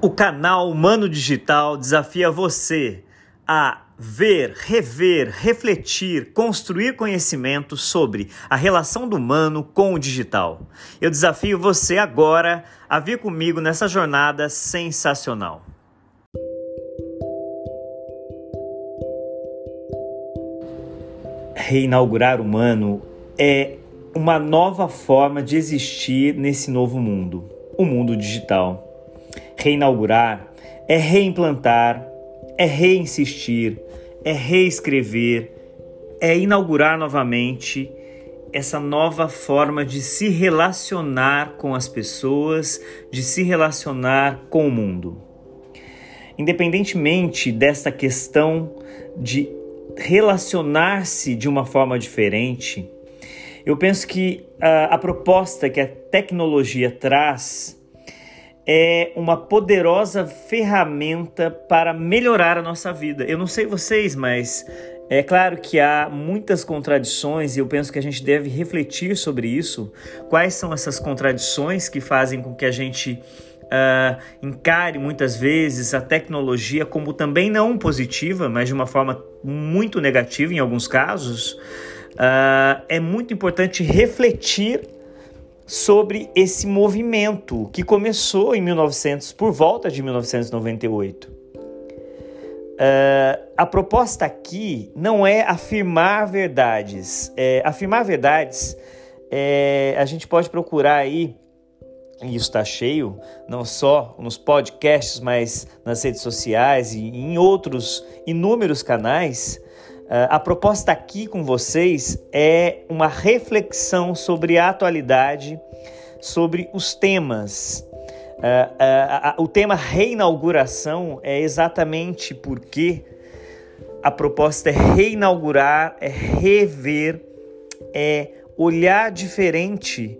O canal Humano Digital desafia você a ver, rever, refletir, construir conhecimento sobre a relação do humano com o digital. Eu desafio você agora a vir comigo nessa jornada sensacional. Reinaugurar o humano é uma nova forma de existir nesse novo mundo, o mundo digital. Reinaugurar é reimplantar, é reinsistir, é reescrever, é inaugurar novamente essa nova forma de se relacionar com as pessoas, de se relacionar com o mundo. Independentemente desta questão de relacionar-se de uma forma diferente, eu penso que a, a proposta que a tecnologia traz é uma poderosa ferramenta para melhorar a nossa vida. Eu não sei vocês, mas é claro que há muitas contradições e eu penso que a gente deve refletir sobre isso. Quais são essas contradições que fazem com que a gente uh, encare muitas vezes a tecnologia como também não positiva, mas de uma forma muito negativa em alguns casos? Uh, é muito importante refletir sobre esse movimento que começou em 1900, por volta de 1998. Uh, a proposta aqui não é afirmar verdades. É, afirmar verdades, é, a gente pode procurar aí, e isso está cheio, não só nos podcasts, mas nas redes sociais e em outros inúmeros canais, a proposta aqui com vocês é uma reflexão sobre a atualidade, sobre os temas. Uh, uh, o tema reinauguração é exatamente porque a proposta é reinaugurar, é rever, é olhar diferente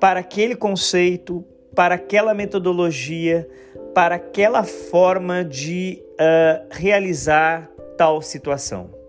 para aquele conceito, para aquela metodologia, para aquela forma de realizar tal situação.